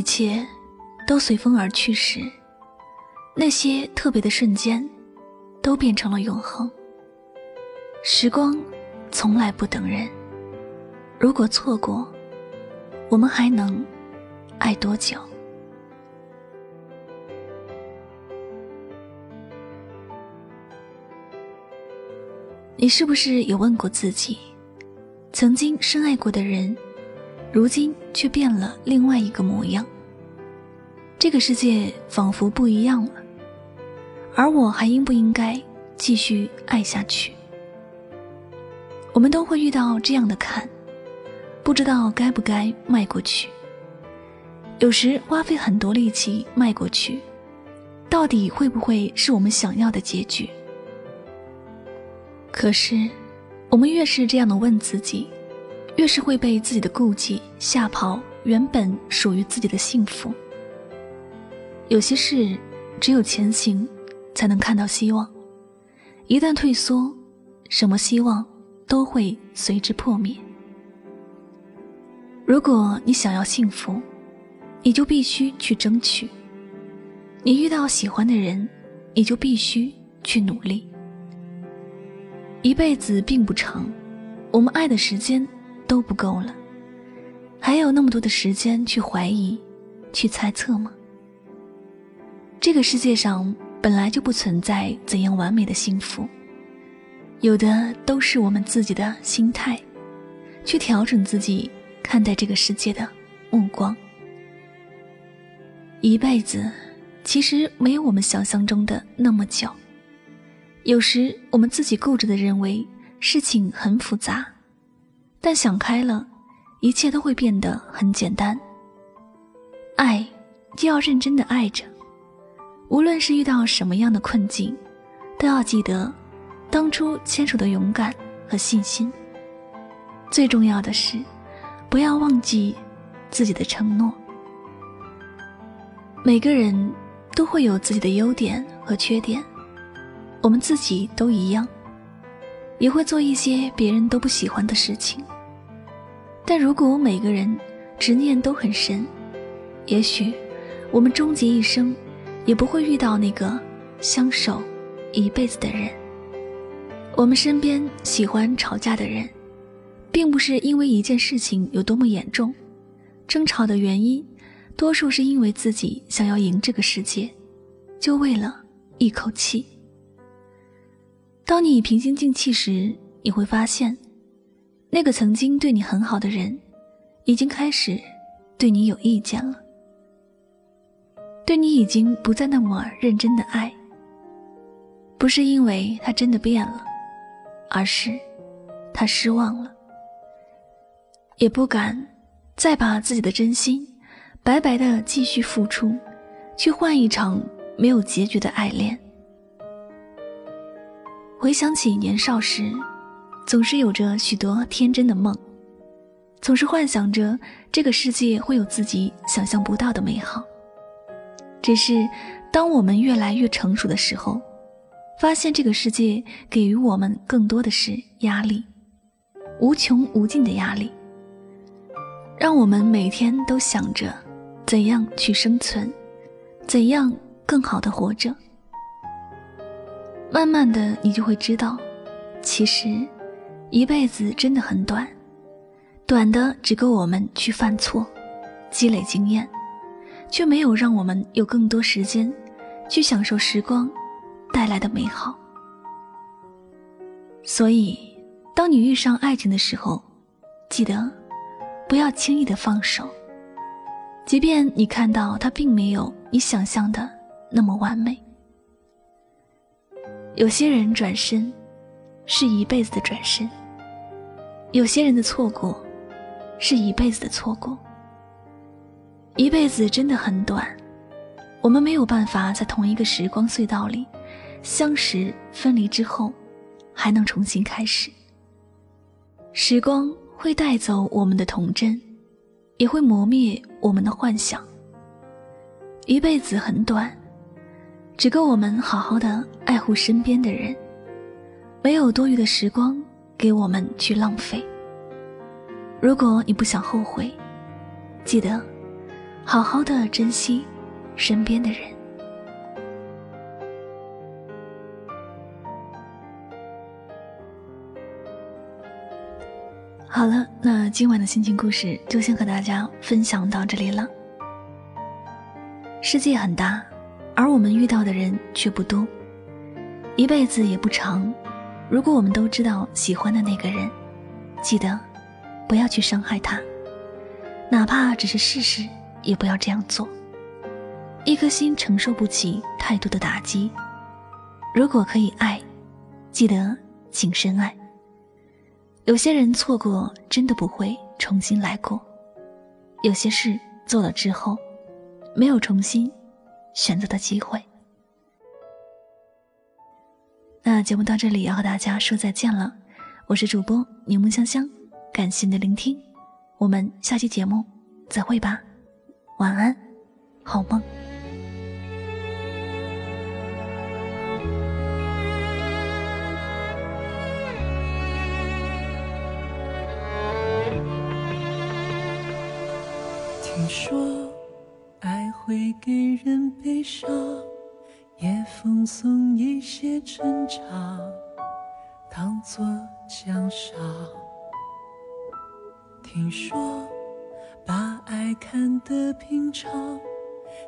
一切都随风而去时，那些特别的瞬间都变成了永恒。时光从来不等人，如果错过，我们还能爱多久？你是不是有问过自己，曾经深爱过的人？如今却变了另外一个模样。这个世界仿佛不一样了，而我还应不应该继续爱下去？我们都会遇到这样的坎，不知道该不该迈过去。有时花费很多力气迈过去，到底会不会是我们想要的结局？可是，我们越是这样的问自己。越是会被自己的顾忌吓跑原本属于自己的幸福。有些事，只有前行，才能看到希望。一旦退缩，什么希望都会随之破灭。如果你想要幸福，你就必须去争取。你遇到喜欢的人，你就必须去努力。一辈子并不长，我们爱的时间。都不够了，还有那么多的时间去怀疑、去猜测吗？这个世界上本来就不存在怎样完美的幸福，有的都是我们自己的心态，去调整自己看待这个世界的目光。一辈子其实没有我们想象中的那么久，有时我们自己固执的认为事情很复杂。但想开了，一切都会变得很简单。爱，就要认真的爱着，无论是遇到什么样的困境，都要记得当初牵手的勇敢和信心。最重要的是，不要忘记自己的承诺。每个人都会有自己的优点和缺点，我们自己都一样。也会做一些别人都不喜欢的事情，但如果每个人执念都很深，也许我们终结一生也不会遇到那个相守一辈子的人。我们身边喜欢吵架的人，并不是因为一件事情有多么严重，争吵的原因多数是因为自己想要赢这个世界，就为了一口气。当你平心静气时，你会发现，那个曾经对你很好的人，已经开始对你有意见了，对你已经不再那么认真的爱。不是因为他真的变了，而是他失望了，也不敢再把自己的真心白白的继续付出，去换一场没有结局的爱恋。回想起年少时，总是有着许多天真的梦，总是幻想着这个世界会有自己想象不到的美好。只是当我们越来越成熟的时候，发现这个世界给予我们更多的是压力，无穷无尽的压力，让我们每天都想着怎样去生存，怎样更好的活着。慢慢的，你就会知道，其实，一辈子真的很短，短的只够我们去犯错，积累经验，却没有让我们有更多时间去享受时光带来的美好。所以，当你遇上爱情的时候，记得不要轻易的放手，即便你看到他并没有你想象的那么完美。有些人转身，是一辈子的转身；有些人的错过，是一辈子的错过。一辈子真的很短，我们没有办法在同一个时光隧道里相识、分离之后。还能重新开始。时光会带走我们的童真，也会磨灭我们的幻想。一辈子很短，只够我们好好的爱护身边的人，没有多余的时光给我们去浪费。如果你不想后悔，记得好好的珍惜身边的人。好了，那今晚的心情故事就先和大家分享到这里了。世界很大，而我们遇到的人却不多。一辈子也不长，如果我们都知道喜欢的那个人，记得不要去伤害他，哪怕只是试试，也不要这样做。一颗心承受不起太多的打击。如果可以爱，记得请深爱。有些人错过，真的不会重新来过；有些事做了之后，没有重新选择的机会。那节目到这里要和大家说再见了，我是主播柠檬香香，感谢你的聆听，我们下期节目再会吧，晚安，好梦。听说爱会给人悲伤，也奉送一些成长，当作奖赏。听说把爱看得平常，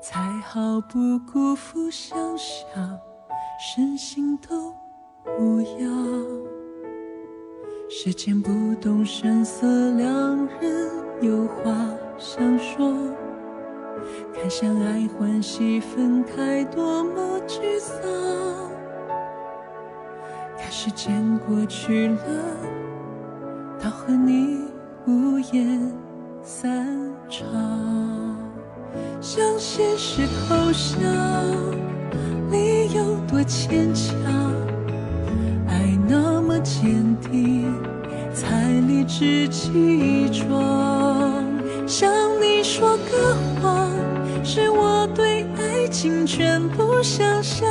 才好不辜负想象，身心都无恙。时间不动声色，两人有话。想说，看相爱欢喜分开，多么沮丧。看时间过去了，到和你无言散场，向现实投降，理由多牵强。爱那么坚定，才理直气壮。情全部想象，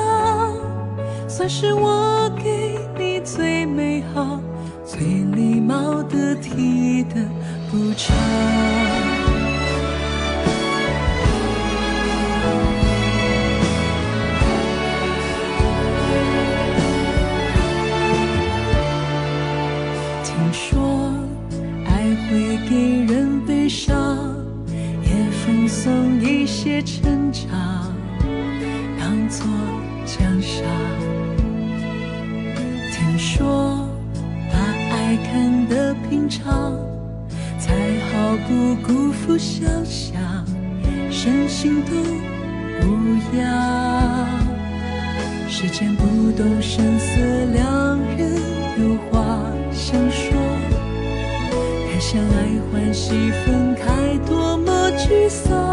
算是我给你最美好、最礼貌的体的补偿。听说爱会给人悲伤。也奉送一些成长，做奖赏。听说把爱看得平常，才好不辜负想象，身心都无恙。时间不动声色，两人有话想说，看相爱欢喜分开多么。沮丧，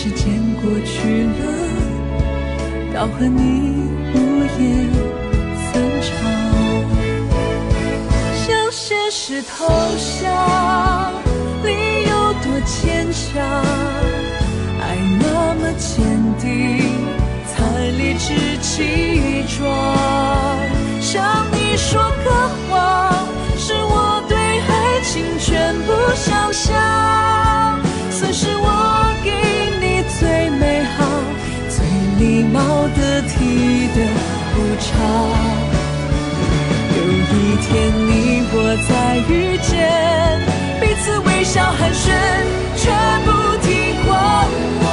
时间过去了，到和你无言散场，向现实投降，理由多牵强，爱那么坚定，才理直气壮，向你说体的不差。有一天你我再遇见，彼此微笑寒暄，却不停观望。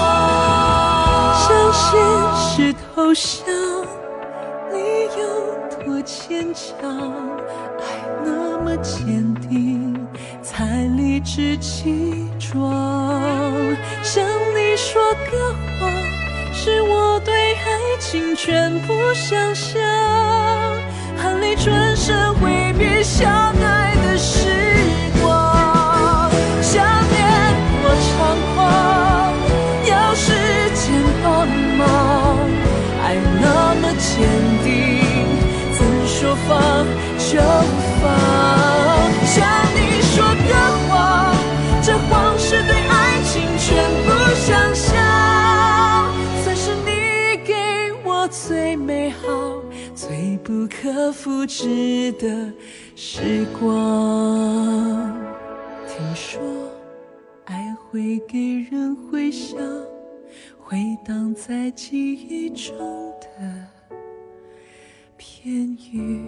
向现实投降，你有多坚强？爱那么坚定，才理直气壮。向你说个谎，是我对。心全部想象，含泪转身挥别相爱的时光。想念多猖狂，要时间帮忙，爱那么坚定，怎说放就最美好、最不可复制的时光。听说爱会给人回响，回荡在记忆中的片语。